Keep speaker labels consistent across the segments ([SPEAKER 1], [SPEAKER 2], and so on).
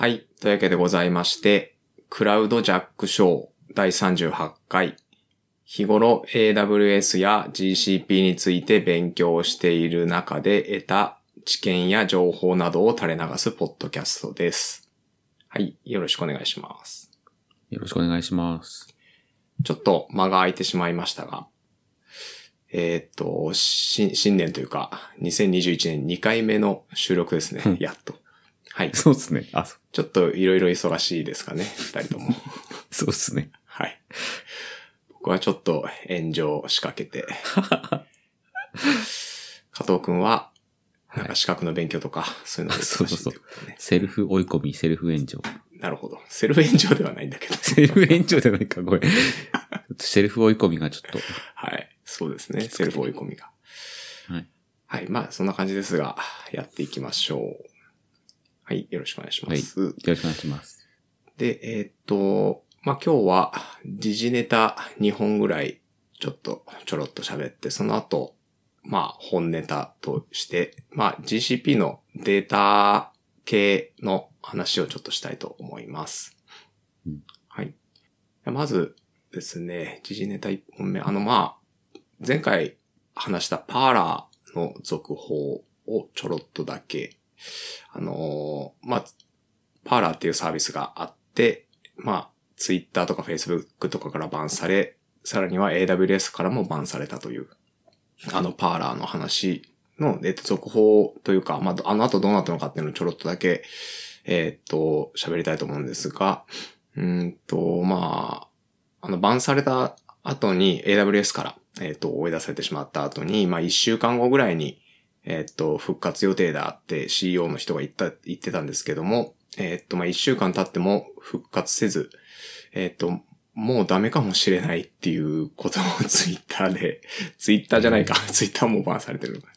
[SPEAKER 1] はい。というわけでございまして、クラウドジャックショー第38回。日頃 AWS や GCP について勉強している中で得た知見や情報などを垂れ流すポッドキャストです。はい。よろしくお願いします。
[SPEAKER 2] よろしくお願いします。
[SPEAKER 1] ちょっと間が空いてしまいましたが、えーっと、し新年というか、2021年2回目の収録ですね
[SPEAKER 2] うん。
[SPEAKER 1] やっと。はい。
[SPEAKER 2] そうですね。あ、そ
[SPEAKER 1] ちょっといろいろ忙しいですかね、二人とも。
[SPEAKER 2] そうですね。
[SPEAKER 1] はい。僕はちょっと炎上仕掛けて、加藤くんは、なんか資格の勉強とか、そういうのが忙しいということね。
[SPEAKER 2] セルフ追い込み、セルフ炎上。
[SPEAKER 1] なるほど。セルフ炎上ではないんだけど。
[SPEAKER 2] セルフ炎上じゃないか、これ。セルフ追い込みがちょっと。
[SPEAKER 1] はい。そうですね。セルフ追い込みが。
[SPEAKER 2] はい。
[SPEAKER 1] はい。まあ、そんな感じですが、やっていきましょう。はい。よろしくお願いします。
[SPEAKER 2] よろしくお願いします。
[SPEAKER 1] で、えーっと、まあ、今日は時事ネタ2本ぐらいちょっとちょろっと喋って、その後、まあ、本ネタとして、まあ、GCP のデータ系の話をちょっとしたいと思います。
[SPEAKER 2] うん
[SPEAKER 1] はい。まずですね、時事ネタ1本目。あの、まあ、前回話したパーラーの続報をちょろっとだけ、あのーまあ、パーラーっていうサービスがあって、まあ、ツイッターとかフェイスブックとかからバンされ、さらには AWS からもバンされたという、あのパーラーの話の、えっと、続報というか、まあ、あの後どうなったのかっていうのをちょろっとだけ、えっと、喋りたいと思うんですが、うんと、まあ、あの、バンされた後に AWS から、えっと、追い出されてしまった後に、まあ、一週間後ぐらいに、えっと、復活予定だって CEO の人が言った、言ってたんですけども、えっと、まあ、一週間経っても復活せず、えっと、もうダメかもしれないっていうことをツイッターで、ツイッターじゃないか、ツイッターもバンされてるのか。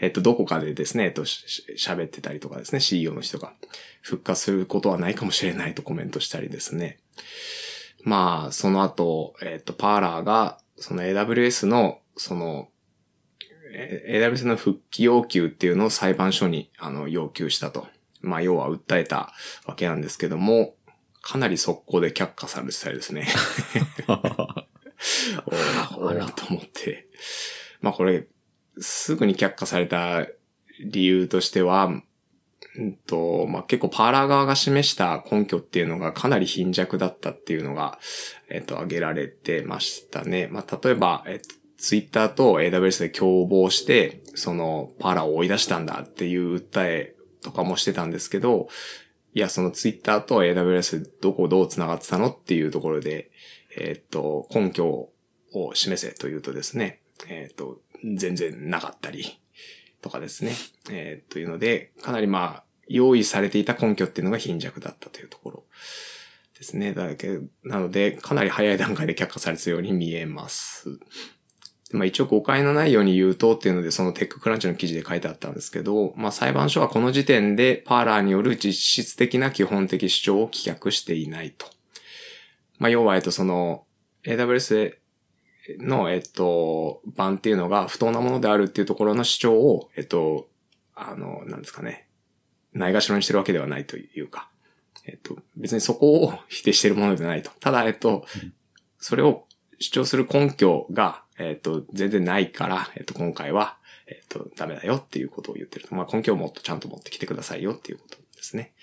[SPEAKER 1] えっと、どこかでですね、えっと、喋ってたりとかですね、CEO の人が復活することはないかもしれないとコメントしたりですね。まあ、その後、えっと、パーラーが、その AWS の、その、え AWS の復帰要求っていうのを裁判所に、あの、要求したと。まあ、要は訴えたわけなんですけども、かなり速攻で却下されてたりですね。おーお
[SPEAKER 2] あら
[SPEAKER 1] ーと思って。まあこれ、すぐに却下された理由としては、うんと、まあ結構パーラー側が示した根拠っていうのがかなり貧弱だったっていうのが、えっと、挙げられてましたね。まあ例えば、えっと、ツイッターと AWS で共謀して、そのパラを追い出したんだっていう訴えとかもしてたんですけど、いや、そのツイッターと AWS どこどう繋がってたのっていうところで、えっと、根拠を示せというとですね、えっと、全然なかったりとかですね、えーというので、かなりまあ、用意されていた根拠っていうのが貧弱だったというところですね。だけなので、かなり早い段階で却下されてたように見えます。まあ一応誤解のないように言うとっていうので、そのテッククランチの記事で書いてあったんですけど、まあ裁判所はこの時点でパーラーによる実質的な基本的主張を棄却していないと。まあ要は、えっと、その、AWS の、えっと、版っていうのが不当なものであるっていうところの主張を、えっと、あの、なんですかね、ないがしろにしてるわけではないというか、えっと、別にそこを否定してるものではないと。ただ、えっと、それを主張する根拠が、えっ、と、全然ないから、えっ、と、今回は、えっ、と、ダメだよっていうことを言ってると。まあ、根拠をもっとちゃんと持ってきてくださいよっていうことですね。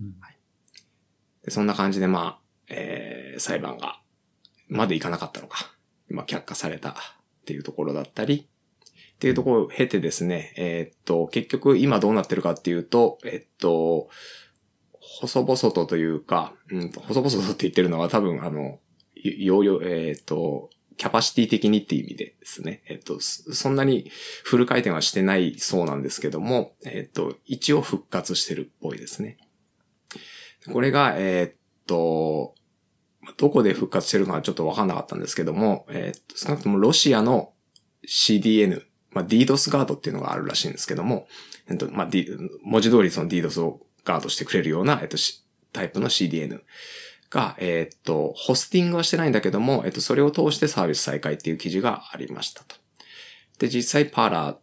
[SPEAKER 2] うん
[SPEAKER 1] はい、でそんな感じで、まあ、えー、裁判が、までいかなかったのか。まあ、却下されたっていうところだったり、っていうところを経てですね、えっ、と、結局今どうなってるかっていうと、えっ、と、細々とというか、うんと、細々とって言ってるのは多分あの、容量、えっ、と、キャパシティ的にっていう意味でですね。えっと、そんなにフル回転はしてないそうなんですけども、えっと、一応復活してるっぽいですね。これが、えっと、どこで復活してるのかちょっとわかんなかったんですけども、えっと、少なくともロシアの CDN、まあ、DDoS ガードっていうのがあるらしいんですけども、えっと、まあ、D、文字通りその DDoS をガードしてくれるような、えっと、タイプの CDN が、えーっと、ホスティングはしてないんだけども、えっと、それを通してサービス再開っていう記事がありましたと。で、実際、パーラー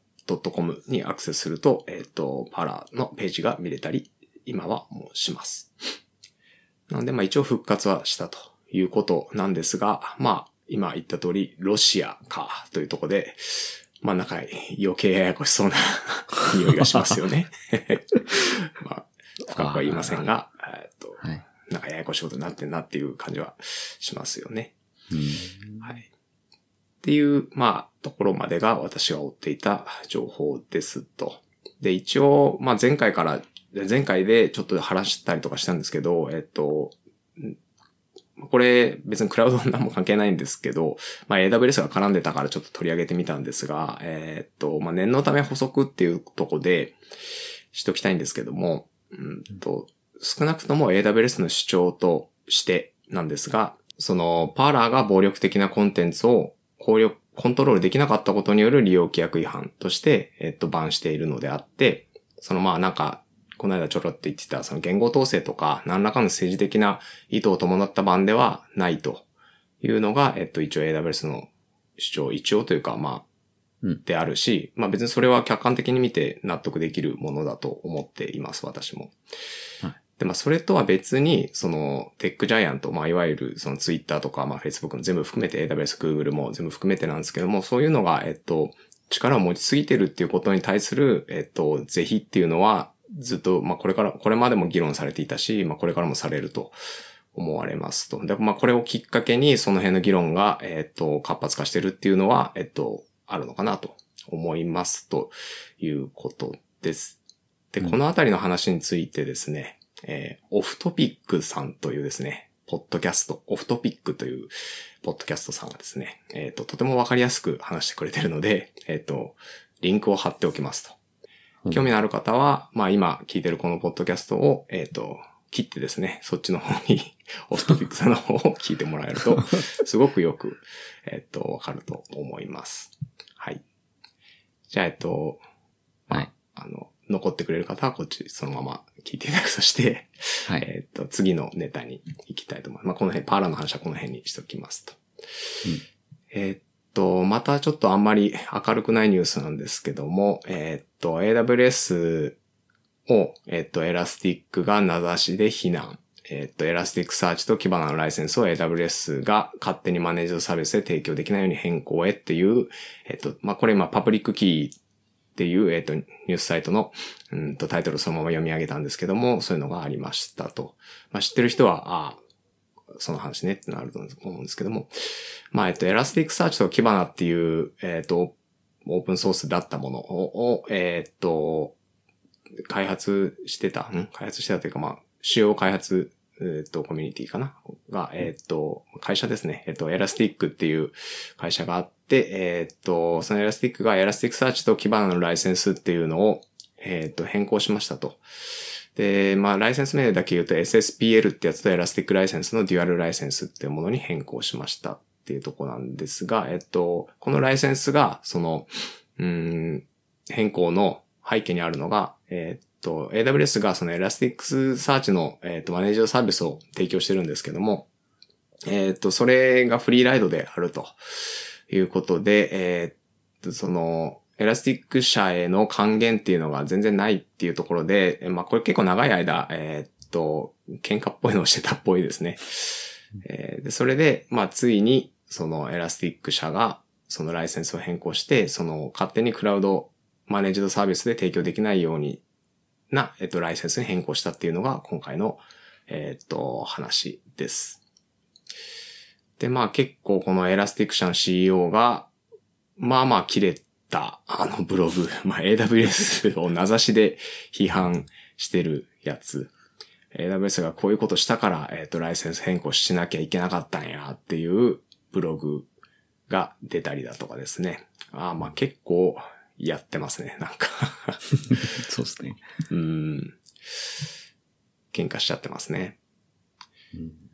[SPEAKER 1] .com にアクセスすると、えっと、パーラーのページが見れたり、今はもうします。なので、まあ一応復活はしたということなんですが、まあ今言った通り、ロシアかというところで、まあなんか余計ややこしそうな 匂いがしますよね。まあ、深くは言いませんが、えっと、
[SPEAKER 2] はい。
[SPEAKER 1] なんかややこしいことになってんなっていう感じはしますよね。
[SPEAKER 2] うん。
[SPEAKER 1] はい。っていう、まあ、ところまでが私が追っていた情報ですと。で、一応、まあ前回から、前回でちょっと話したりとかしたんですけど、えっと、んこれ別にクラウドなんも関係ないんですけど、まあ AWS が絡んでたからちょっと取り上げてみたんですが、えっと、まあ念のため補足っていうとこでしときたいんですけども、うんと、少なくとも AWS の主張としてなんですが、その、パーラーが暴力的なコンテンツを効力コントロールできなかったことによる利用規約違反として、えっと、バンしているのであって、そのまあなんか、この間ちょろっと言ってた、その言語統制とか、何らかの政治的な意図を伴った版ではないというのが、えっと、一応 AWS の主張、一応というか、まあ、
[SPEAKER 2] うん
[SPEAKER 1] であるし、まあ別にそれは客観的に見て納得できるものだと思っています、私も。
[SPEAKER 2] はい
[SPEAKER 1] で、まあそれとは別に、そのテックジャイアント、まあいわゆるそのツイッターとか、まあ Facebook の全部含めて AWS、Google も全部含めてなんですけども、そういうのが、えっと、力を持ちすぎてるっていうことに対する、えっと、是非っていうのは、ずっと、まあこれから、これまでも議論されていたし、まあこれからもされると思われますと。で、まあこれをきっかけに、その辺の議論が、えっと、活発化してるっていうのは、えっと、あるのかなと思いますということです。で、
[SPEAKER 2] うん
[SPEAKER 1] このあたりの話についてですね、えーオフトピックさんというですね、ポッドキャスト、オフトピックというポッドキャストさんがですね、えっ、と、とてもわかりやすく話してくれてるので、えっ、と、リンクを貼っておきますと。興味のある方は、まあ今聞いてるこのポッドキャストを、えっ、と、切ってですね、そっちの方に、オフトピックさんの方を聞いてもらえると、すごくよく、えっ、と、わかると思います。はい。じゃあ、えっと、
[SPEAKER 2] はい。
[SPEAKER 1] あの、残ってくれる方はこっちそのまま聞いていただくとして、
[SPEAKER 2] はい。
[SPEAKER 1] えっと、次のネタに行きたいと思います。まあ、この辺、 Parler の話はこの辺にしときますと。えっと、またちょっとあんまり明るくないニュースなんですけども、えっと、AWS を、えっと、 Elastic が名指しで非難。えっと、 Elasticsearch と Kibana のライセンスを AWS が勝手にマネージドサービスで提供できないように変更へっていう、えっと、まあ、これ今 Publickey っていう、えっと、ニュースサイトの、うんと、タイトルそのまま読み上げたんですけども、そういうのがありましたと。まあ、知ってる人は、ああ、その話ねってなると思うんですけども。まあ、えっと、 Elasticsearch と Kibana っていう、えっと、オープンソースだったものを、をえっと、開発してた、ん？開発してたというか、まあ、主要開発、えっと、コミュニティかな？が、えっと、会社ですね。えっと、 Elastic っていう会社があって、でえっと、その Elastic が Elasticsearch と Kibana のライセンスっていうのを、えっと、変更しましたと。で、まあ、ライセンス名だけ言うと SSPL ってやつと Elastic License のデュアルライセンスっていうものに変更しましたっていうとこなんですが、えっと、このライセンスが、その、うん、変更の背景にあるのが、えっと、AWS がその Elasticsearch の、えっと、マネージドサービスを提供してるんですけども、えっと、それがフリーライドであるということで、えっと、その、 Elastic 社への還元っていうのが全然ないっていうところで、えまあこれ結構長い間、えーっと、喧嘩っぽいのをしてたっぽいですね。えーでそれで、まあついに、そのエラスティック社が、そのライセンスを変更して、その勝手にクラウドマネージドサービスで提供できないようにな、えっと、ライセンスに変更したっていうのが今回の、えーっと、話です。で、まあ結構このエラスティック社の CEO が、まあまあ切れた、あのブログ、まあ AWS を名指しで批判してるやつ。AWS がこういうことしたから、えっ、と、ライセンス変更しなきゃいけなかったんやっていうブログが出たりだとかですね。ああ、まあ結構やってますね、なんか。
[SPEAKER 2] そうですね。
[SPEAKER 1] うーん。喧嘩しちゃってますね。
[SPEAKER 2] うん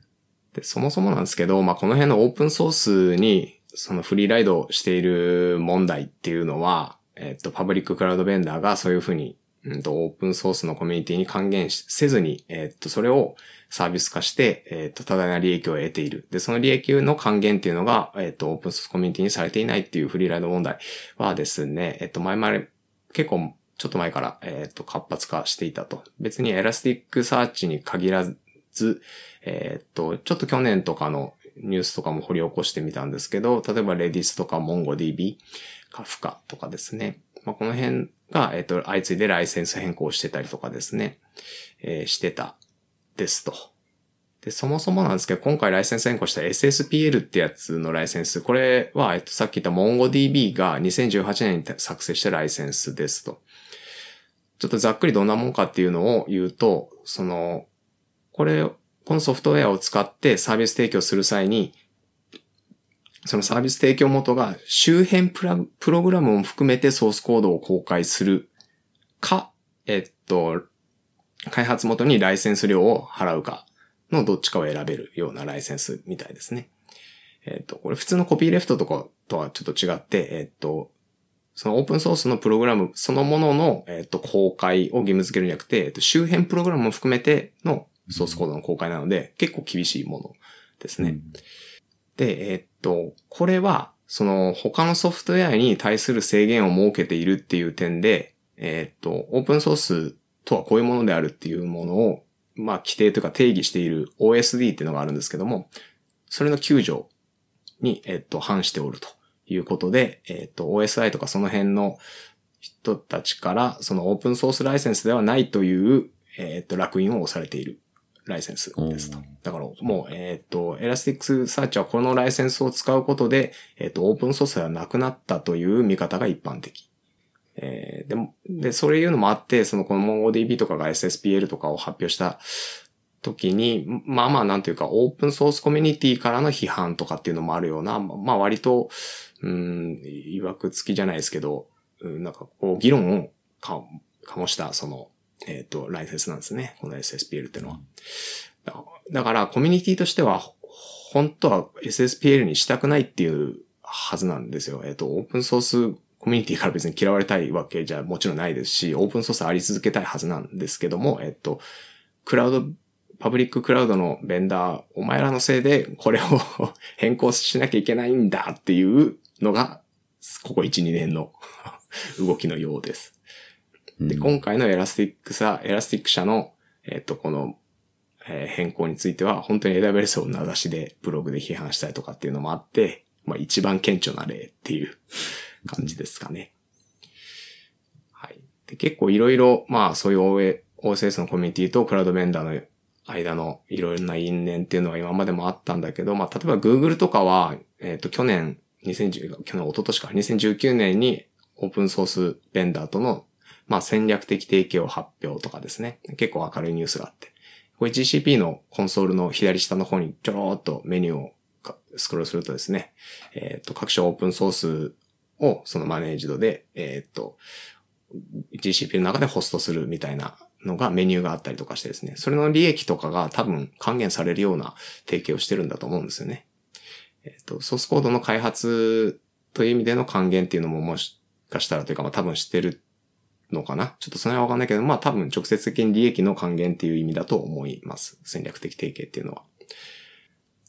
[SPEAKER 1] で、そもそもなんですけど、まあ、この辺のオープンソースに、そのフリーライドしている問題っていうのは、えっと、パブリッククラウドベンダーがそういうふうに、うんと、オープンソースのコミュニティに還元せずに、えっと、それをサービス化して、えっと、多大な利益を得ている。で、その利益の還元っていうのが、えっと、オープンソースコミュニティにされていないっていうフリーライド問題はですね、えっと、前々、結構ちょっと前から、えっ、と、活発化していたと。別に Elasticsearch に限らず、えっ、と、ちょっと去年とかのニュースとかも掘り起こしてみたんですけど、例えば Redis とか MongoDB、カフカとかですね。まあ、この辺が、えっ、と、相次いでライセンス変更してたりとかですね、えーしてたですと。で、そもそもなんですけど、今回ライセンス変更した SSPL ってやつのライセンス、これは、えっと、さっき言った MongoDB が2018年に作成したライセンスですと。ちょっとざっくりどんなもんかっていうのを言うと、その、これ、このソフトウェアを使ってサービス提供する際に、そのサービス提供元が周辺プラプログラムを含めてソースコードを公開するか、えっと、開発元にライセンス料を払うかのどっちかを選べるようなライセンスみたいですね。えっと、これ普通のコピーレフトとかとはちょっと違って、えっと、そのオープンソースのプログラムそのものの、えっと、公開を義務付けるんじゃなくて、えっと、周辺プログラムも含めてのソースコードの公開なので、結構厳しいものですね。で、えーっと、これは、その他のソフトウェアに対する制限を設けているっていう点で、えーっと、オープンソースとはこういうものであるっていうものを、まあ、規定というか定義している OSD っていうのがあるんですけども、それの9条に、えーっと、反しておるということで、えーっと、OSI とかその辺の人たちから、そのオープンソースライセンスではないという、えーっと、烙印を押されているライセンスですと。だからもう、えっ、と、 Elasticsearch はこのライセンスを使うことで、えっ、と、オープンソースではなくなったという見方が一般的。えーでも、で、そういうのもあって、そのこの MongoDB とかが SSPL とかを発表した時に、まあまあなんていうか、オープンソースコミュニティからの批判とかっていうのもあるような、まあ割と、うん、曰く付きじゃないですけど、うんなんかこう、議論をか、醸した、その、えっ、と、ライセンスなんですね。この SSPL っていうのは。だだから、コミュニティとしては、本当は SSPL にしたくないっていうはずなんですよ。えっ、と、オープンソースコミュニティから別に嫌われたいわけじゃもちろんないですし、オープンソースあり続けたいはずなんですけども、えっ、と、クラウド、パブリッククラウドのベンダー、お前らのせいでこれを 変更しなきゃいけないんだっていうのが、ここ1、2年の 動きのようです。で、今回のエラスティックさ、エラスティック社の、えっ、と、この、えー変更については、本当に AWS を名指しでブログで批判したりとかっていうのもあって、まあ一番顕著な例っていう感じですかね。はい。で、結構いろいろ、まあそういう OA OSS のコミュニティとクラウドベンダーの間のいろいろな因縁っていうのは今までもあったんだけど、まあ例えば Google とかは、えっ、と去年、2010、去年、一昨年か、2019年にオープンソースベンダーとのまあ戦略的提携を発表とかですね。結構明るいニュースがあって。これ GCP のコンソールの左下の方にちょろーっとメニューをスクロールするとですね、えっ、と、各種オープンソースをそのマネージドで、えっ、と、GCP の中でホストするみたいなのがメニューがあったりとかしてですね、それの利益とかが多分還元されるような提携をしてるんだと思うんですよね。えっ、と、ソースコードの開発という意味での還元っていうのももしかしたらというか、まあ多分してるのかな？ちょっとそれはわかんないけど、まあ多分直接的に利益の還元っていう意味だと思います。戦略的提携っていうのは。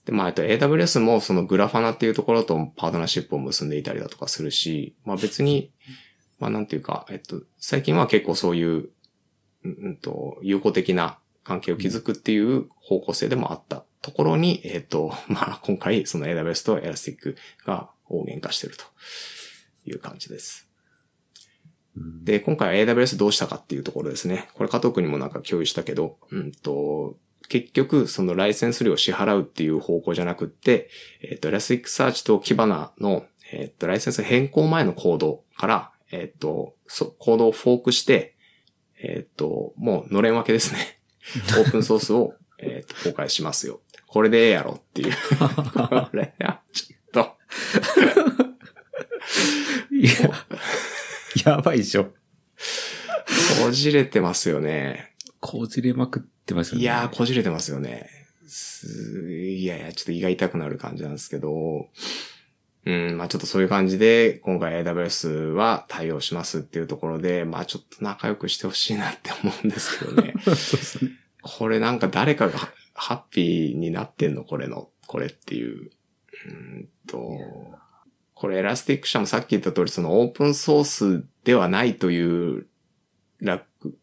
[SPEAKER 1] で、まあ、えっと、AWS もそのグラファナっていうところとパートナーシップを結んでいたりだとかするし、まあ別に、まあなんていうか、えっと、最近は結構そういう、うんうんと、友好的な関係を築くっていう方向性でもあったところに、えっと、まあ今回その AWS と Elastic が大喧嘩してるという感じです。で、今回は AWS どうしたかっていうところですね。これ加藤君にもなんか共有したけど、うんと、結局、そのライセンス料を支払うっていう方向じゃなくって、えっ、と、Elasticsearch と Kibana の、えっ、と、ライセンス変更前のコードから、えっ、と、そコードをフォークして、えっ、と、もうのれん分けですね。オープンソースを、えっと、公開しますよ。これでええやろっていう。これは、ちょっと、
[SPEAKER 2] いや、やばいでしょ。
[SPEAKER 1] こじれてますよね。
[SPEAKER 2] こじれまくってますよね。
[SPEAKER 1] いやー、こじれてますよね。すいやいや、ちょっと胃が痛くなる感じなんですけど、うん、まあちょっとそういう感じで、今回 AWS は対応しますっていうところで、まあちょっと仲良くしてほしいなって思うんですけどね。これなんか誰かがハッピーになってんの？これの、これっていう。うんと、これエラスティック社もさっき言った通り、そのオープンソースではないという、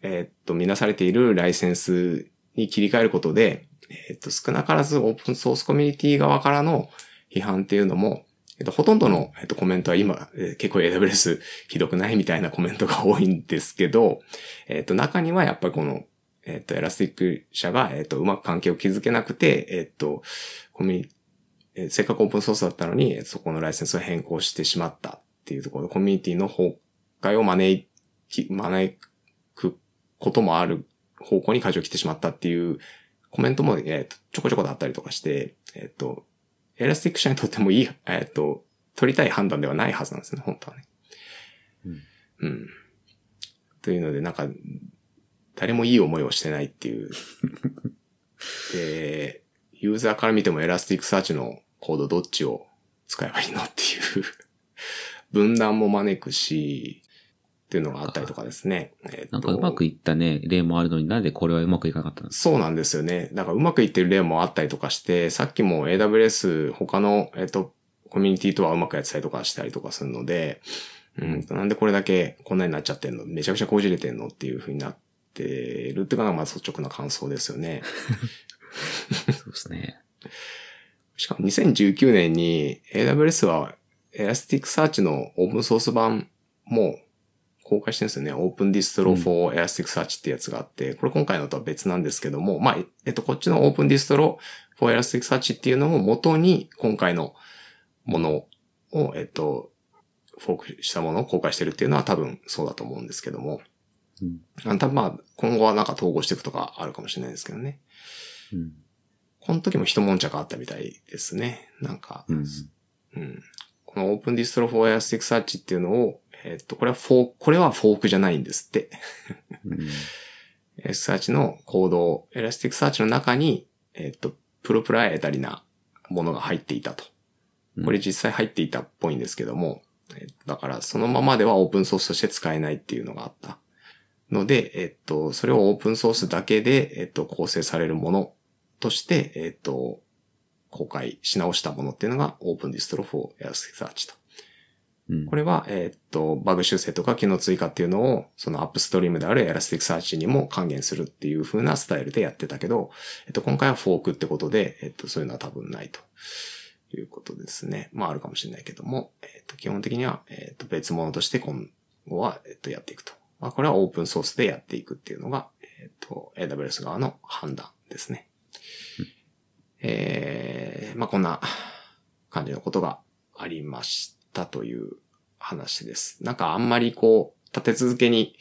[SPEAKER 1] えっと、みなされているライセンスに切り替えることで、えっと、少なからずオープンソースコミュニティ側からの批判っていうのも、えっと、ほとんどの、えっと、コメントは今、えー結構 AWS ひどくないみたいなコメントが多いんですけど、えっと、中にはやっぱりこの、えっと、エラスティック社が、えっと、うまく関係を築けなくて、えっと、コミュニティえーせっかくオープンソースだったのに、そこのライセンスを変更してしまったっていうところで、コミュニティの崩壊を招き、招くこともある方向に舵を切ってしまったっていうコメントも、えっと、ちょこちょこだったりとかして、えっと、エラスティック社にとってもいい、えっと、取りたい判断ではないはずなんですね、本当はね。
[SPEAKER 2] うん
[SPEAKER 1] うん。というので、なんか、誰もいい思いをしてないっていう。で、ユーザーから見ても Elasticsearch のコードどっちを使えばいいのっていう 分断も招くし、っていうのがあったりとかですね。え
[SPEAKER 2] なんかうまくいったね、例もあるのになんでこれはうまくいかなかったんです
[SPEAKER 1] そうなんですよね。だからうまくいってる例もあったりとかして、さっきも AWS 他の、えっと、コミュニティとはうまくやってたりとかしたりとかするので、うん、なんでこれだけこんなになっちゃってんの？めちゃくちゃこじれてんの？っていう風になってるっていうのがまあ率直な感想ですよね。
[SPEAKER 2] そうですね。
[SPEAKER 1] しかも2019年に AWS は Elasticsearch のオープンソース版も公開してるんですよね。Open Distro for Elasticsearch ってやつがあって、これ今回のとは別なんですけども、まあ、えっと、こっちの Open Distro for Elasticsearch っていうのを元に今回のものを、えっと、フォークしたものを公開してるっていうのは多分そうだと思うんですけども、
[SPEAKER 2] うん。
[SPEAKER 1] あ多分まあ、今後はなんか統合していくとかあるかもしれないですけどね。
[SPEAKER 2] うん。
[SPEAKER 1] この時も一悶着あったみたいですね。なんか、
[SPEAKER 2] うん。
[SPEAKER 1] うん。この Open Distro for Elasticsearch っていうのを、えっと、これはフォーク、これはフォークじゃないんですって。
[SPEAKER 2] うん。
[SPEAKER 1] Elasticsearch のコード、Elasticsearch の中に、えっと、プロプライエタリなものが入っていたと。これ実際入っていたっぽいんですけども、えっとだからそのままではオープンソースとして使えないっていうのがあった。ので、えっと、それをオープンソースだけで、えっと、構成されるものとして、えっと、公開し直したものっていうのが Open Distro for Elasticsearch と。
[SPEAKER 2] うん。
[SPEAKER 1] これは、えーっと、バグ修正とか機能追加っていうのを、そのアップストリームである Elasticsearch にも還元するっていう風なスタイルでやってたけど、えっと、今回はフォークってことで、えっと、そういうのは多分ないということですね。まあ、あるかもしれないけども、えっと、基本的には、えっと、別物として今後は、えっと、やっていくと。まあ、これはオープンソースでやっていくっていうのが、えっと、AWS 側の判断ですね。えー、まあ、こんな感じのことがありましたという話です。なんかあんまりこう、立て続けに、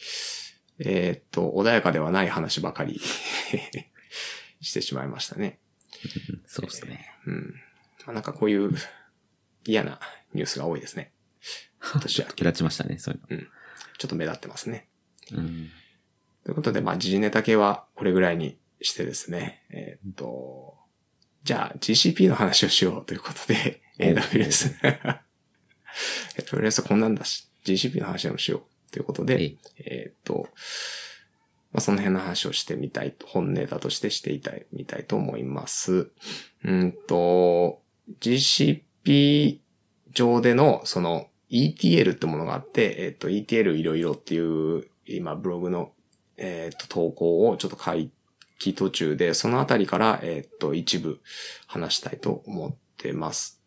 [SPEAKER 1] えーっと、穏やかではない話ばかり してしまいましたね。
[SPEAKER 2] そうですね。
[SPEAKER 1] うん。まあ、なんかこういう嫌なニュースが多いですね。今年は
[SPEAKER 2] 目立ちましたね、そういう
[SPEAKER 1] ちょっと目立ってますね。
[SPEAKER 2] の。うん。
[SPEAKER 1] ということで、まあ、時事ネタ系はこれぐらいにしてですね。えーっと、じゃあ GCP の話をしようということで、
[SPEAKER 2] お
[SPEAKER 1] AWS。AWS こんなんだし、GCP の話でもしようということで、
[SPEAKER 2] え
[SPEAKER 1] えーっと、まあ、その辺の話をしてみたいと、本ネタとしてしていたい、みたいと思います。うんと、GCP 上での、その ETL ってものがあって、えーっと、ETL いろいろっていう、今ブログの、えーっと、投稿をちょっと書き途中で、そのあたりから、えっと、一部話したいと思ってます。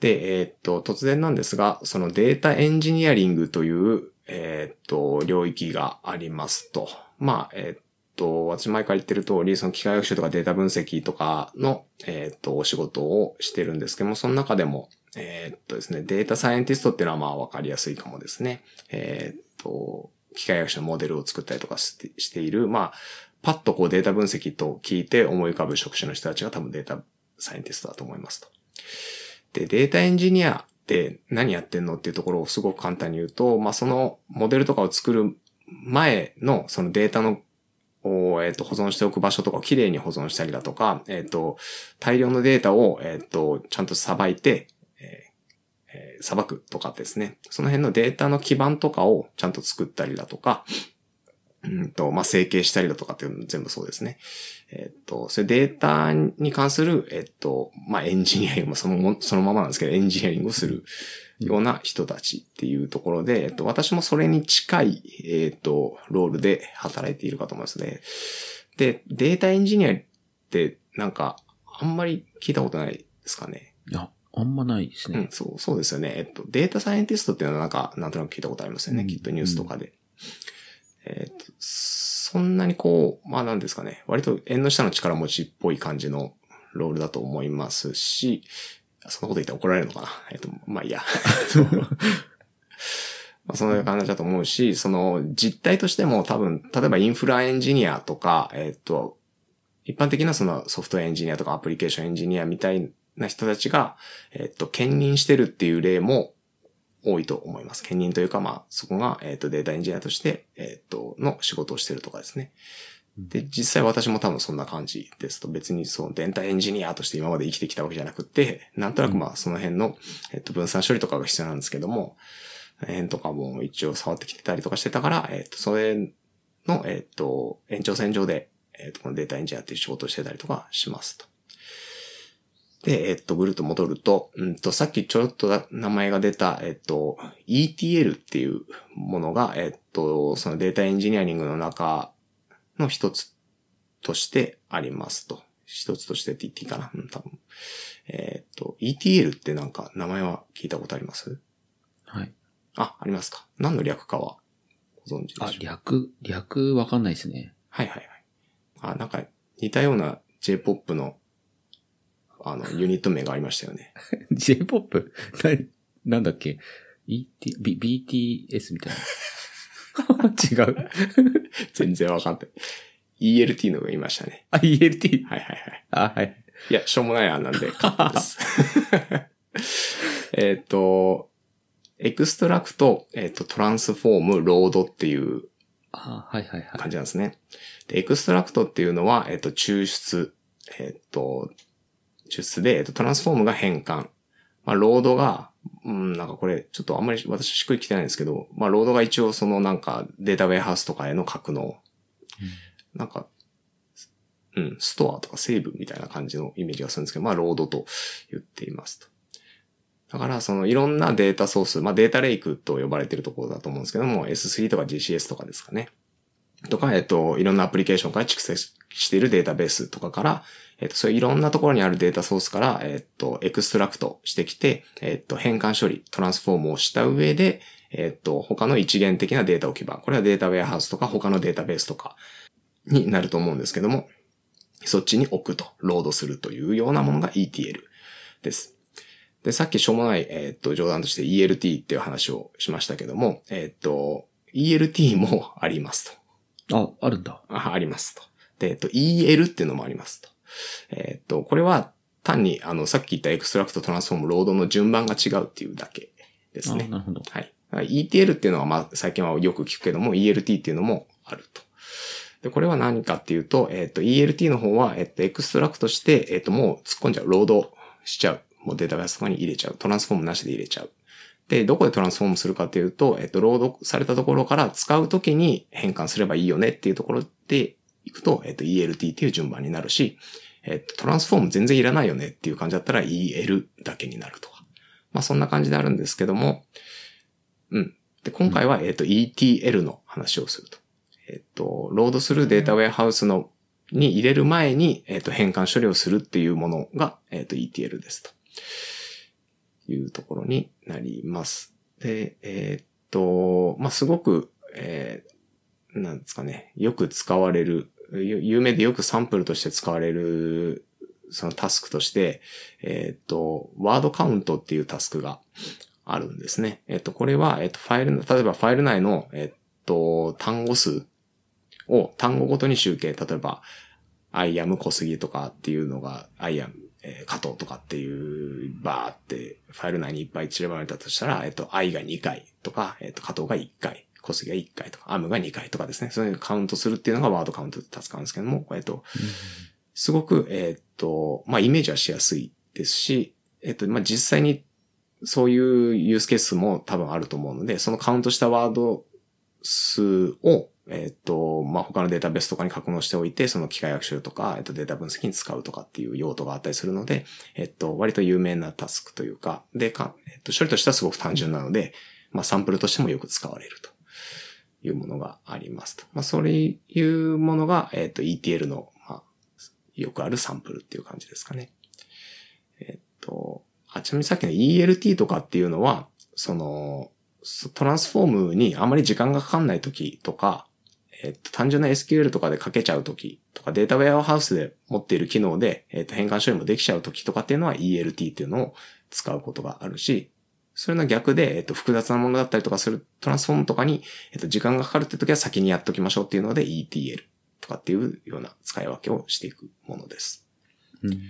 [SPEAKER 1] で、えっと、突然なんですが、そのデータエンジニアリングという、えっと、領域がありますと。まあ、えっと、私前から言ってる通り、その機械学習とかデータ分析とかの、えっと、お仕事をしてるんですけども、その中でも、えっとですね、データサイエンティストっていうのはまあわかりやすいかもですね。えっと、機械学習のモデルを作ったりとかしている、まあ、パッとこうデータ分析と聞いて思い浮かぶ職種の人たちが多分データサイエンティストだと思いますと。で、データエンジニアって何やってんのっていうところをすごく簡単に言うと、まあ、そのモデルとかを作る前のそのデータのを、えっ、と、保存しておく場所とかをきれいに保存したりだとか、えっ、と、大量のデータを、えっ、と、ちゃんとさばいて、えーえー、さばくとかですね。その辺のデータの基盤とかをちゃんと作ったりだとか、うんと、まあ、整形したりだとかっていうのも全部そうですね。えっと、それデータに関する、えっと、まあ、エンジニアリングもそのも、そのままなんですけど、エンジニアリングをするような人たちっていうところで、えっと、私もそれに近い、えっと、ロールで働いているかと思いますね。で、データエンジニアってなんか、あんまり聞いたことないですかね？
[SPEAKER 2] いや、あんまないですね。
[SPEAKER 1] うん、そう、そうですよね。えっと、データサイエンティストっていうのはなんか、なんとなく聞いたことありますよね。
[SPEAKER 2] うん
[SPEAKER 1] きっとニュースとかで。えっと、そんなにこう、まあなんですかね。割と縁の下の力持ちっぽい感じのロールだと思いますし、そんなこと言ったら怒られるのかな。えっと、まあいいや。まあ、そんな感じだと思うし、その実態としても多分、例えばインフラエンジニアとか、えっと、一般的なそのソフトエンジニアとかアプリケーションエンジニアみたいな人たちが、えっと、兼任してるっていう例も多いと思います。兼任というか、まあ、そこが、えっと、データエンジニアとして、えっと、の仕事をしてるとかですね。で、実際私も多分そんな感じですと、別にそのデータエンジニアとして今まで生きてきたわけじゃなくって、なんとなくまあその辺の、えっと、分散処理とかが必要なんですけども、辺とかも一応触ってきてたりとかしてたから、えっと、それの、えっと、延長線上で、えっと、このデータエンジニアっていう仕事をしてたりとかしますと。で、えっと、ぐるっと戻ると、うんと、さっきちょろっとだ名前が出た、えっと、ETL っていうものが、えっと、そのデータエンジニアリングの中の一つとしてありますと。一つとしてって言っていいかなうん、多分。えっと、ETL ってなんか名前は聞いたことあります？
[SPEAKER 2] はい。
[SPEAKER 1] あ、ありますか。何の略かはご存知でしょう？
[SPEAKER 2] あ、略、略わかんないですね。
[SPEAKER 1] はいはいはい。あ、なんか似たような J-POP のあの、ユニット名がありましたよね。
[SPEAKER 2] J-POP? 何？なんだっけ ?ET、B、BTS みたいな。違う。
[SPEAKER 1] 全然わかんない。ELT のがいましたね。
[SPEAKER 2] あ、ELT?
[SPEAKER 1] はいはいはい。
[SPEAKER 2] あ、はい。
[SPEAKER 1] いや、しょうもない案なんで、カットです。えっと、 extract、えっ、と、 transform、 load っていう
[SPEAKER 2] あ、はいはいはい。
[SPEAKER 1] 感じなんですね。で、 extract っていうのは、えっ、と、抽出、えっ、と、抽出で、えっ、と、 transform が変換。まあ、 load が、うん、なんかこれ、ちょっとあんまり私しっくりきてないんですけど、まあ、 load が一応そのなんかデータウェアハウスとかへの格納。なんか、うん、ストアとかセーブみたいな感じのイメージがするんですけど、まあ、 load と言っていますと。だから、そのいろんなデータソース、まあ、データレイクと呼ばれているところだと思うんですけども、S3 とか GCS とかですかね。とか、えっと、いろんなアプリケーションから蓄積しているデータベースとかから、えっと、そういういろんなところにあるデータソースから、えっと、 extract してきて、えっと、変換処理、 transform をした上で、えっと、他の一元的なデータ置き場、これはデータウェアハウスとか他のデータベースとかになると思うんですけども、そっちに置くと、 load するというようなものが ETL です。で、さっきしょうもない、えっと、冗談として ELT っていう話をしましたけども、えっと、ELT もありますと。
[SPEAKER 2] あ、あるんだ。
[SPEAKER 1] あありますと。で、えっと、EL っていうのもありますと。えっと、これは単に、あの、さっき言った extract、 transform、 load の順番が違うっていうだけです
[SPEAKER 2] あ、
[SPEAKER 1] ね。
[SPEAKER 2] なるほど。
[SPEAKER 1] はい。ETL っていうのは、まあ、最近はよく聞くけども、ELT っていうのもあると。で、これは何かっていうと、えっ、と、ELT の方は、えっ、と、 extract して、えっ、と、もう突っ込んじゃう。 load しちゃう。もうデータベースとかに入れちゃう。 transform なしで入れちゃう。で、どこでトランスフォームするかっていうと、えっ、と、ロードされたところから使うときに変換すればいいよねっていうところで行くと、えっ、と、ELT っていう順番になるし、えっ、と、トランスフォーム全然いらないよねっていう感じだったら EL だけになるとか。まあ、そんな感じであるんですけども、うん。で、今回は、えっ、と、ETL の話をすると。えっ、と、ロードするデータウェアハウスの、に入れる前に、えっ、と、変換処理をするっていうものが、えっ、と、ETL ですと。いうところになります。で、えっ、と、まあ、すごく、えーなんですかね、よく使われる、有名でよくサンプルとして使われる、そのタスクとして、えっ、と、ワードカウントっていうタスクがあるんですね。えっ、と、これは、えっ、と、ファイルの、例えばファイル内の、えっ、と、単語数を単語ごとに集計、例えば、I am 小杉とかっていうのが、I am えー加藤とかっていう、バーってファイル内にいっぱい散りばめたとしたら、えっと、I が2回とか、えっと、加藤が1回、小杉が1回とか、アムが2回とかですね。そういうカウントするっていうのがワードカウントってタスクなんですけども、えっと、すごく、えっと、まあ、イメージはしやすいですし、えっと、まあ、実際にそういうユースケースも多分あると思うので、そのカウントしたワード数を、えっ、と、まあ、他のデータベースとかに格納しておいて、その機械学習とか、えっ、と、データ分析に使うとかっていう用途があったりするので、えっ、と、割と有名なタスクというか、で、か、えっ、と、処理としてはすごく単純なので、まあ、サンプルとしてもよく使われるというものがありますと。まあ、そういうものが、えっ、と、ETL の、まあ、よくあるサンプルっていう感じですかね。えっ、と、あ、ちなみにさっきの ELT とかっていうのは、その、トランスフォームにあまり時間がかかんないときとか、えっと、単純な SQL とかで書けちゃうときとか、データウェアハウスで持っている機能で、えっと、変換処理もできちゃうときとかっていうのは ELT っていうのを使うことがあるし、それの逆で、えっと、複雑なものだったりとかする transform とかに、えっと、時間がかかるって時は先にやっときましょうっていうので ETL とかっていうような使い分けをしていくものです。
[SPEAKER 2] うん。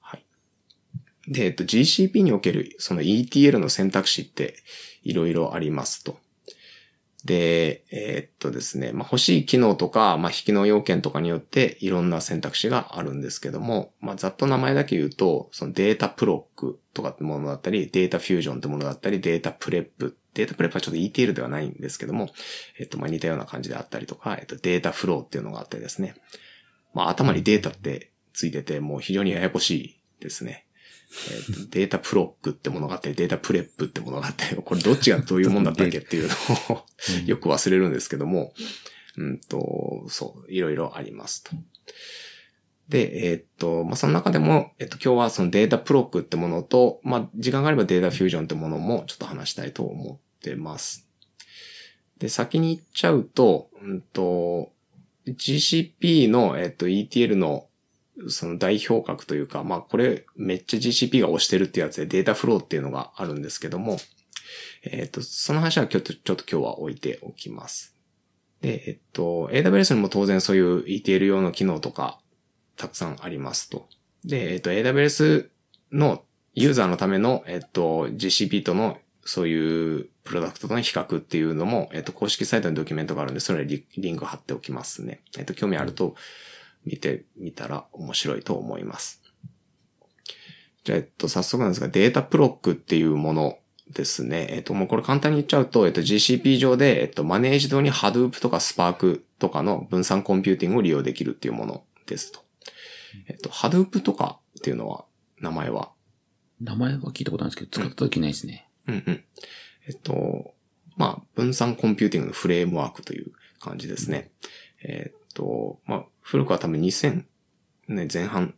[SPEAKER 1] はい。で、えっと、GCP におけるその ETL の選択肢っていろいろありますと。で、えーっとですね、まあ、欲しい機能とか、まあ、非機能要件とかによっていろんな選択肢があるんですけども、まあ、ざっと名前だけ言うと、その Dataproc とかってものだったり、 Data Fusion ってものだったり、 Dataprep。Dataprep はちょっと ETL ではないんですけども、えっと、ま、似たような感じであったりとか、えっと、 Dataflow っていうのがあってですね。まあ、頭にデータってついてて、もう非常にややこしいですね。えーと Dataproc ってものがあって、 Dataprep ってものがあって、これどっちがどういうもんだったっけっていうのをよく忘れるんですけども、うんと、そう、いろいろありますと。で、えーっと、まあ、その中でも、えっと、今日はその Dataproc ってものと、まあ、時間があれば Data Fusion ってものもちょっと話したいと思ってます。で、先に言っちゃうと、うんと、GCP の、えっと、ETL のその代表格というか、まあこれめっちゃ GCP が押してるってやつでデータフローっていうのがあるんですけども、えっ、と、その話は今日、ちょっと今日は置いておきます。で、えっと、AWS にも当然そういう ETL 用の機能とかたくさんありますと。で、えっと、AWS のユーザーのための、えっと、GCP とのそういうプロダクトとの比較っていうのも、えっと、公式サイトにドキュメントがあるんで、それリリンク貼っておきますね。えっと、興味あると見てみたら面白いと思います。じゃあ、えっと、早速なんですが、 Dataproc っていうものですね。えっと、もうこれ簡単に言っちゃうと、えっと、GCP 上で、えっと、 managed に Hadoop とか Spark とかの分散コンピューティングを利用できるっていうものですと。えっと、Hadoop とかっていうのは、名前は？
[SPEAKER 2] 名前は聞いたことあるんですけど、使った時ないですね。
[SPEAKER 1] うんうん。えっと、まあ、分散コンピューティングのフレームワークという感じですね。えっと、まあ、古くは多分2000ね、前半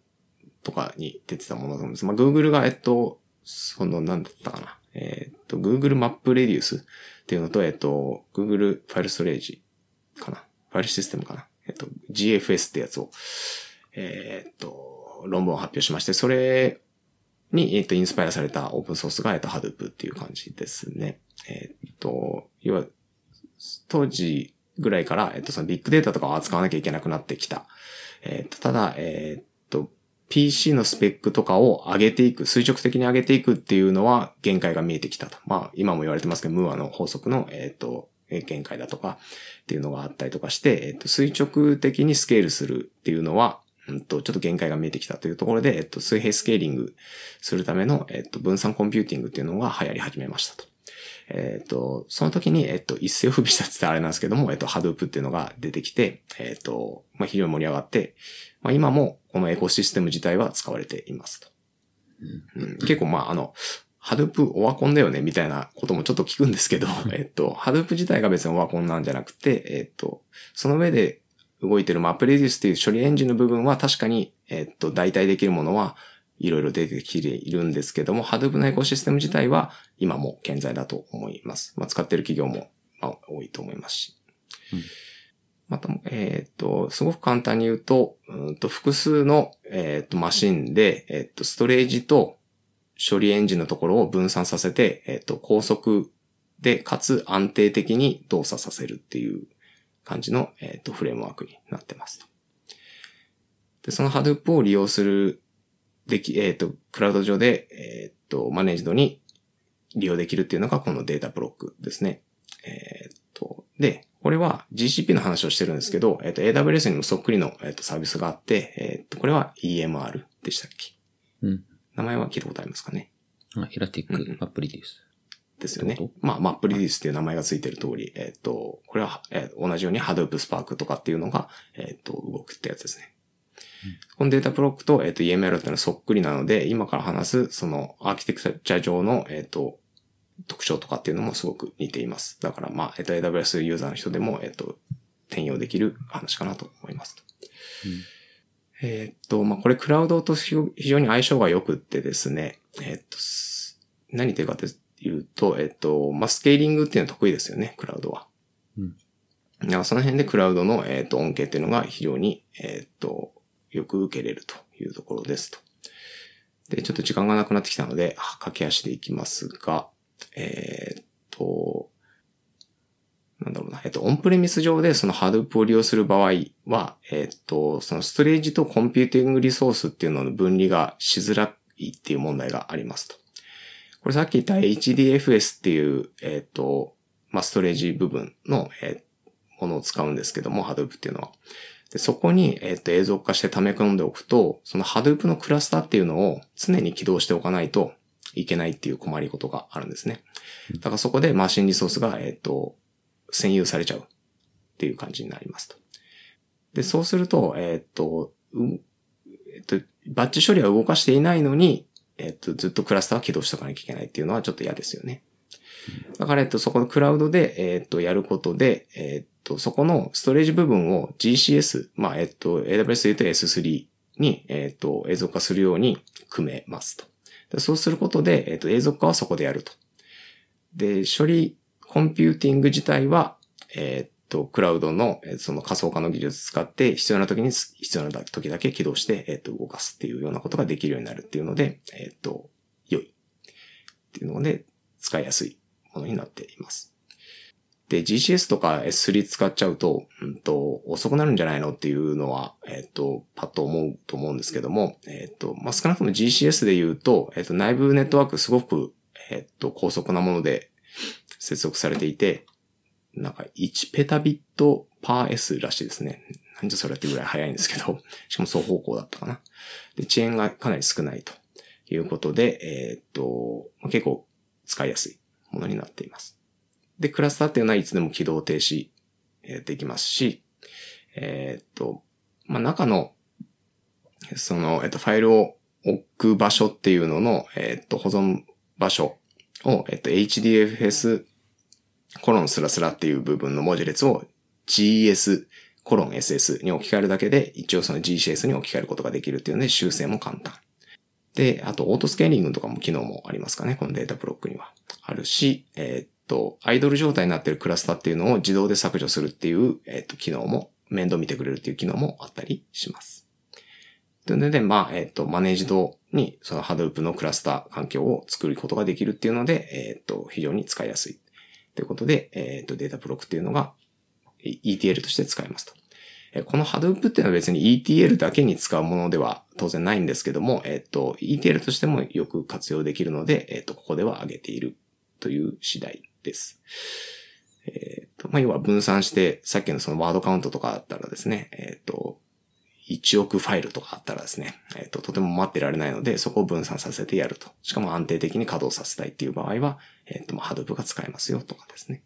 [SPEAKER 1] とかに出てたものだと思うんです。まあ、Google が、えっと、その、なんだったかな。えっと、Google マップレデュースっていうのと、えっと、Google ファイルストレージかな。ファイルシステムかな。えっと、GFS ってやつを、えっと、論文を発表しまして、それに、えっと、インスパイアされたオープンソースが、えっと、Hadoop っていう感じですね。えっと、要は、当時ぐらいから、えっと、そのビッグデータとかを扱わなきゃいけなくなってきた。えっと、ただ、えっと、PC のスペックとかを上げていく、垂直的に上げていくっていうのは限界が見えてきたと。まあ、今も言われてますけど、ムーアの法則の、えっと、限界だとかっていうのがあったりとかして、えっと、垂直的にスケールするっていうのは、うんと、ちょっと限界が見えてきたというところで、えっと、水平スケーリングするための、えっと、分散コンピューティングっていうのが流行り始めましたと。えっ、と、その時に、えっ、と、一世を不備したってあれなんですけども、えっ、と、Hadoop っていうのが出てきて、えっ、と、まあ、非常に盛り上がって、まあ、今もこのエコシステム自体は使われていますと。うん、結構、まあ、あの、Hadoop オワコンだよねみたいなこともちょっと聞くんですけど、えっと、Hadoop 自体が別にオワコンなんじゃなくて、えっと、その上で動いてる MapReduce っていう処理エンジンの部分は確かに、えっと、代替できるものはいろいろ出てきているんですけども、Hadoop のエコシステム自体は今も健在だと思います。まあ、使ってる企業も、まあ、多いと思いますし。
[SPEAKER 2] うん
[SPEAKER 1] また、えっ、と、すごく簡単に言うと、うんと複数の、えっ、と、マシンで、えっ、と、ストレージと処理エンジンのところを分散させて、えっ、と、高速で、かつ安定的に動作させるっていう感じの、えっ、と、フレームワークになってますと。で、その Hadoop を利用する、でき、えっ、と、クラウド上で、えっ、と、マネージドに利用できるっていうのがこのデータブロックですね。えっ、と、で、これは GCP の話をしてるんですけど、えっ、と、AWS にもそっくりの、えっとサービスがあって、えっ、と、これは EMR でしたっけ？
[SPEAKER 2] うん。
[SPEAKER 1] 名前は聞いたことありますかね？
[SPEAKER 2] あ、エラティックアプリです。
[SPEAKER 1] ですよね
[SPEAKER 2] どういうこ。
[SPEAKER 1] まあ、MapReduce っていう名前がついてる通り、えっ、と、これは、えー同じように Hadoop Spark とかっていうのが、えっ、と、動くってやつですね。このデータブロックと、えっ、と、EML っていうのはそっくりなので、今から話す、その、アーキテクチャ上の、えっ、と、特徴とかっていうのもすごく似ています。だから、まあ、えっ、と、AWS ユーザーの人でも、えっ、と、転用できる話かなと思いますと。えーっと、まあ、これクラウドと非常に相性が良くってですね、えーっと、す何言ってるかというと、えーっと、まあ、スケーリングっていうのは得意ですよね、クラウドは。
[SPEAKER 2] うん
[SPEAKER 1] だからその辺でクラウドの、えーっと、恩恵っていうのが非常に、えーっと、よく受けれるというところですと。で、ちょっと時間がなくなってきたので、駆け足でいきますが、えーっと、なんだろうな。えっと、オンプレミス上でその Hadoop を利用する場合は、えっと、そのストレージとコンピューティングリソースっていうのの分離がしづらいっていう問題がありますと。これさっき言った HDFS っていう、えっと、まあ、ストレージ部分の、えーものを使うんですけども、Hadoop っていうのは。でそこに、えっと、永続化して溜め込んでおくと、その Hadoop のクラスターっていうのを常に起動しておかないといけないっていう困りごとがあるんですね。だからそこでマシンリソースが、えっと、占有されちゃうっていう感じになりますと。で、そうすると、えっと、うえっと、バッチ処理は動かしていないのに、えっと、ずっとクラスターは起動しておかなきゃいけないっていうのはちょっと嫌ですよね。だから、えっと、そこのクラウドで、えっと、やることで、えっと、そこのストレージ部分を GCS、まあ、えっと、AWS で言うと S3 に、えっと、映像化するように組めますと。そうすることで、えっと、映像化はそこでやると。で、処理コンピューティング自体は、えっと、クラウドの、その仮想化の技術使って必要な時に必要な時だけ起動して、えっと、動かすっていうようなことができるようになるっていうので、えっと、良い。っていうので、使いやすいものになっています。で、GCS とか S3 使っちゃうと、うんと、遅くなるんじゃないのっていうのは、えっ、と、パッと思うと思うんですけども、えっ、と、まあ、少なくとも GCS で言うと、えっ、と、内部ネットワークすごく、えっ、と、高速なもので接続されていて、なんか1ペタビットパー S らしいですね。なんじゃそれってぐらい速いんですけど、しかも双方向だったかな。で、遅延がかなり少ないということで、えっ、と、結構使いやすいものになっています。で、クラスターっていうのはいつでも起動停止できますし、えーっと、まあ、中の、その、えっと、ファイルを置く場所っていうのの、えっと、保存場所を、えっと、HDFS コロンスラスラっていう部分の文字列を GS コロン SS に置き換えるだけで、一応その GCS に置き換えることができるっていうので、修正も簡単。で、あと、オートスケーリングとかも機能もありますかね。このデータブロックには。あるし、えーっと、アイドル状態になっているクラスターっていうのを自動で削除するっていう、えーっと、機能も、面倒見てくれるっていう機能もあったりします。というので、まあ、えっと、マネージドに、その Hadoop のクラスター環境を作ることができるっていうので、えっと、非常に使いやすい。ということで、えっと、データブロックっていうのが、ETL として使えますと。この Hadoop っていうのは別に ETL だけに使うものでは当然ないんですけども、えっ、と、ETL としてもよく活用できるので、えっ、と、ここでは挙げているという次第です。えっ、と、まあ、要は分散して、さっきのそのワードカウントとかあったらですね、えっ、と、1億ファイルとかあったらですね、えっ、と、とても待ってられないので、そこを分散させてやると。しかも安定的に稼働させたいっていう場合は、えっ、と、まあ、Hadoop が使えますよとかですね。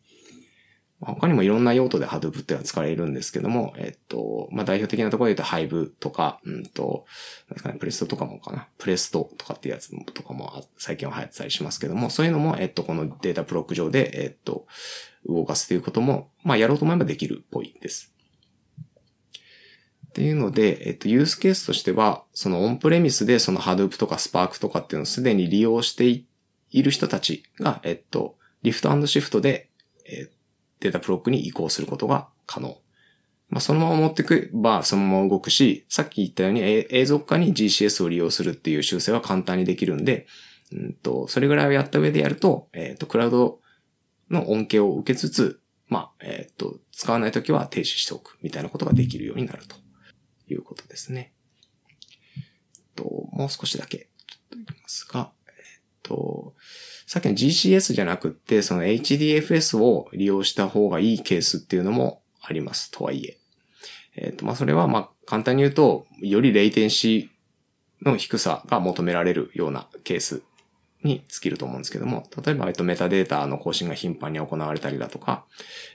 [SPEAKER 1] 他にもいろんな用途で Hadoop っていうのは使われるんですけども、えっと、まあ、代表的なところで言うと Hive とか、うんと、なんですかね、プレストとかもかな。プレストとかっていうやつとかも最近は流行ってたりしますけども、そういうのも、えっと、このデータブロック上で、えっと、動かすということも、まあ、やろうと思えばできるっぽいです。っていうので、えっと、ユースケースとしては、そのオンプレミスでその Hadoop とか Spark とかっていうのをすでに利用している人たちが、えっと、リフトシフトで、えデータブロックに移行することが可能。まあ、そのまま持ってくば、そのまま動くし、さっき言ったようにえ映像化に GCS を利用するっていう修正は簡単にできるんで、うんと、それぐらいをやった上でやると、えっ、と、クラウドの恩恵を受けつつ、まあ、えっ、と、使わないときは停止しておくみたいなことができるようになるということですね。と、もう少しだけ、ちょっといきますが、えっ、と、さっきの GCS じゃなくって、その HDFS を利用した方がいいケースっていうのもあります。とはいえ。えっ、と、まあ、それは、ま、簡単に言うと、よりレイテンシーの低さが求められるようなケースに尽きると思うんですけども、例えば、えっと、メタデータの更新が頻繁に行われたりだとか、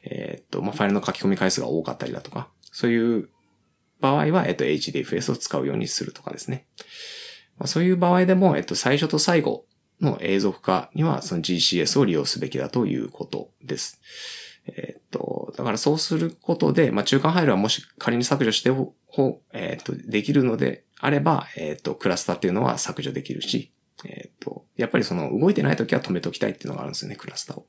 [SPEAKER 1] えっと、まあ、ファイルの書き込み回数が多かったりだとか、そういう場合は、えっと、HDFS を使うようにするとかですね。まあ、そういう場合でも、えっと、最初と最後の永続化には、その GCS を利用すべきだということです。えっと、だからそうすることで、まあ、中間ファイルはもし仮に削除してほ、えっと、できるのであれば、えっと、クラスターっていうのは削除できるし、えっと、やっぱりその動いてない時は止めておきたいっていうのがあるんですよね、クラスターを。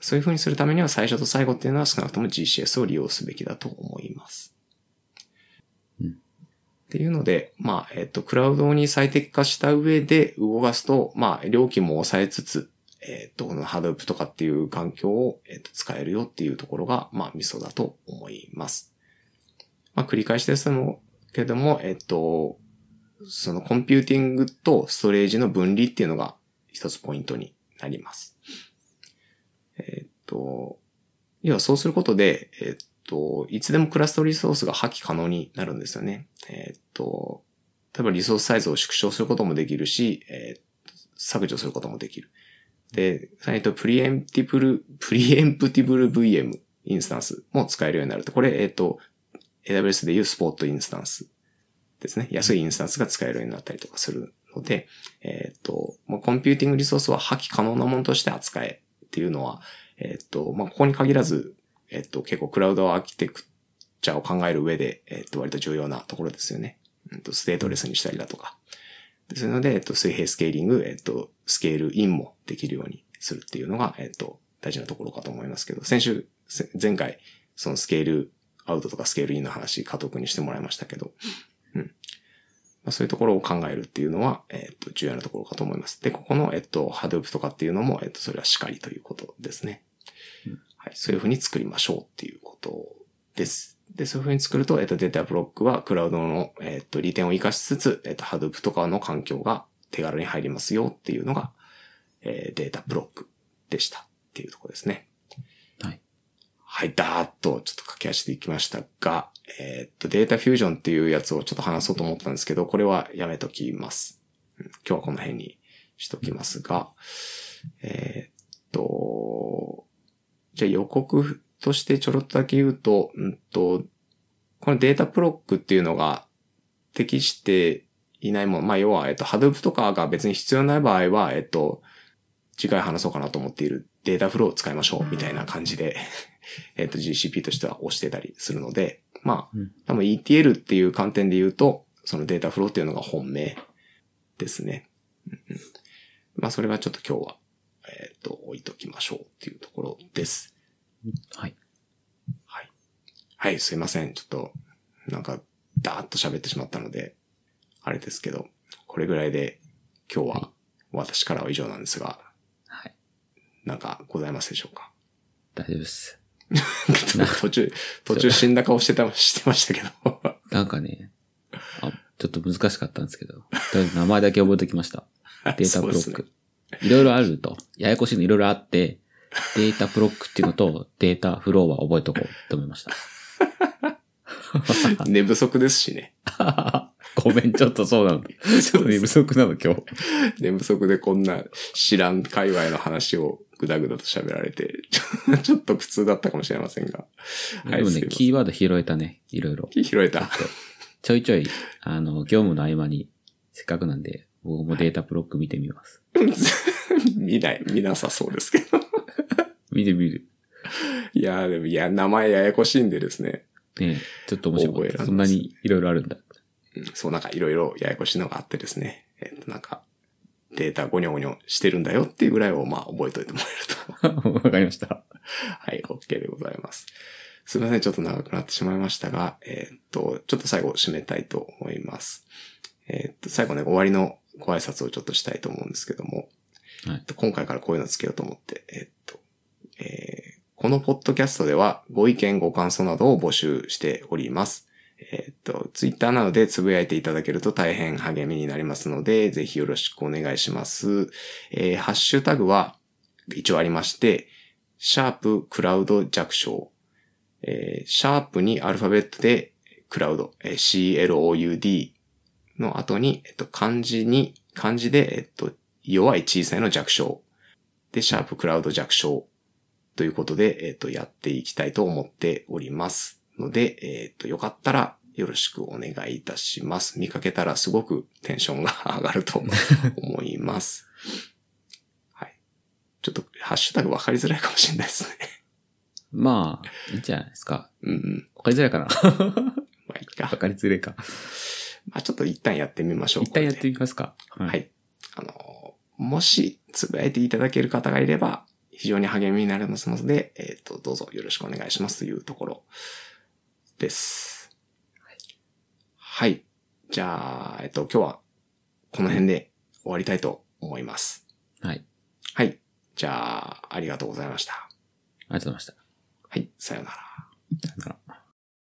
[SPEAKER 1] そういう風にするためには最初と最後っていうのは少なくとも GCS を利用すべきだと思います。っていうので、まあ、えっ、と、クラウドに最適化した上で動かすと、まあ、料金も抑えつつ、えっ、と、このハドープとかっていう環境を、えっ、と、使えるよっていうところが、まあ、ミソだと思います。まあ、繰り返しですけども、えっ、と、そのコンピューティングとストレージの分離っていうのが一つポイントになります。えっ、と、要はそうすることで、えっ、と、いつでもクラスタリソースが破棄可能になるんですよね。えっ、と、例えばリソースサイズを縮小することもできるし、えー、削除することもできる。で、えっと、 preemptible、preemptible VM インスタンスも使えるようになると。これ、えっと、AWS でいうスポットインスタンスですね。安いインスタンスが使えるようになったりとかするので、えっと、まあ、コンピューティングリソースは破棄可能なものとして扱えっていうのは、えっと、まあ、ここに限らず、えっと、結構クラウドアーキテクチャを考える上で、えっと、割と重要なところですよね。えっと、 stateless にしたりだとか。ですので、えっと、水平スケーリング、えっと、スケールインもできるようにするっていうのが、えっと、大事なところかと思いますけど、先週、前回、そのスケールアウトとかスケールインの話、加藤君にしてもらいましたけど、うん。まあ、そういうところを考えるっていうのは、えっと、重要なところかと思います。で、ここの、えっと、ハドゥープとかっていうのも、えっと、それはしかりということですね。はい、そういうふうに作りましょうっていうことです。で、そういうふうに作ると、えっと、データブロックはクラウドの、えっと、利点を活かしつつ、えっと、Hadoop とかの環境が手軽に入りますよっていうのが、えー、データブロックでしたっていうところですね。
[SPEAKER 2] はい。
[SPEAKER 1] はい、ダーッとちょっと駆け足でいきましたが、えー、っと、データフュージョンっていうやつをちょっと話そうと思ったんですけど、これはやめときます。今日はこの辺にしときますが、えー、っと、じゃあ予告としてちょろっとだけ言うと、うんと、このデータプロックっていうのが適していないもの、まあ要は、えっと、Hadoop とかが別に必要ない場合は、えっと、次回話そうかなと思っているデータフローを使いましょうみたいな感じで えっと GCP としては押してたりするので、まあ、多分 ETL っていう観点で言うと、そのデータフローっていうのが本命ですね。まあそれはちょっと今日はえっ、ー、と、置いときましょうっていうところです。
[SPEAKER 2] はい。
[SPEAKER 1] はい。はい、すいません。ちょっと、なんか、ダーッと喋ってしまったので、あれですけど、これぐらいで今日は私からは以上なんですが、
[SPEAKER 2] はい。
[SPEAKER 1] なんかございますでしょうか？
[SPEAKER 2] 大丈夫です。
[SPEAKER 1] 途中、途中死んだ顔してた、してましたけど。
[SPEAKER 2] なんかね、あ、ちょっと難しかったんですけど、とりあえず名前だけ覚えておきました。データブロック。いろいろあると。ややこしいのいろいろあって、データブロックっていうのとデータフローは覚えとこうと思いました。
[SPEAKER 1] 寝不足ですしね。
[SPEAKER 2] ごめん、ちょっとそうなの。ちょっと寝不足なの、今日。
[SPEAKER 1] 寝不足でこんな知らん界隈の話をぐだぐだと喋られて、ちょっと苦痛だったかもしれませんが。
[SPEAKER 2] はい、でもね、キーワード拾えたね、いろいろ。
[SPEAKER 1] 拾えた。
[SPEAKER 2] ちょいちょい、あの、業務の合間に、せっかくなんで、僕もデータブロック見てみます。
[SPEAKER 1] 見ない、見なさそうですけど。
[SPEAKER 2] 見てみる。
[SPEAKER 1] いやでも、いや、名前ややこしいんでですね。
[SPEAKER 2] ねちょっと面白い。そんなにいろいろあるんだ。
[SPEAKER 1] うん、そう、なんかいろいろややこしいのがあってですね。えっ、と、なんか、データゴニョゴニョしてるんだよっていうぐらいを、まあ、覚えておいてもらえる
[SPEAKER 2] と。わかりました。
[SPEAKER 1] はい、OK でございます。すみません、ちょっと長くなってしまいましたが、えっ、と、ちょっと最後締めたいと思います。えっ、と、最後ね、終わりのご挨拶をちょっとしたいと思うんですけども、はい、今回からこういうのつけようと思って、えっと、えー、このポッドキャストではご意見ご感想などを募集しております。えっと、ツイッターなどでつぶやいていただけると大変励みになりますので、ぜひよろしくお願いします。えー、ハッシュタグは一応ありまして、シャープクラウド弱小、えー、シャープにアルファベットでクラウド、えー、CLOUD の後に、えっと、漢字に、漢字で、えっと、弱い小さいの弱小。で、シャープクラウド弱小。ということで、えっ、と、やっていきたいと思っております。ので、えっ、と、よかったらよろしくお願いいたします。見かけたらすごくテンションが上がると 思います。はい。ちょっと、ハッシュタグ分かりづらいかもしれないですね。
[SPEAKER 2] まあ、いいんじゃないですか。
[SPEAKER 1] うんうん。
[SPEAKER 2] わかりづらいかな
[SPEAKER 1] まあいいか
[SPEAKER 2] わ。かりづらいか。
[SPEAKER 1] まあちょっと一旦やってみましょう。
[SPEAKER 2] 一旦やってみますか。は
[SPEAKER 1] はい。あの、もし、つぶやいていただける方がいれば、非常に励みになりますので、えっ、と、どうぞよろしくお願いしますというところです。はい。じゃあ、えっ、と、今日は、この辺で終わりたいと思います。
[SPEAKER 2] はい。
[SPEAKER 1] はい。じゃあ、ありがとうございました。
[SPEAKER 2] ありがとうございました。
[SPEAKER 1] はい。さようなら。
[SPEAKER 2] さよなら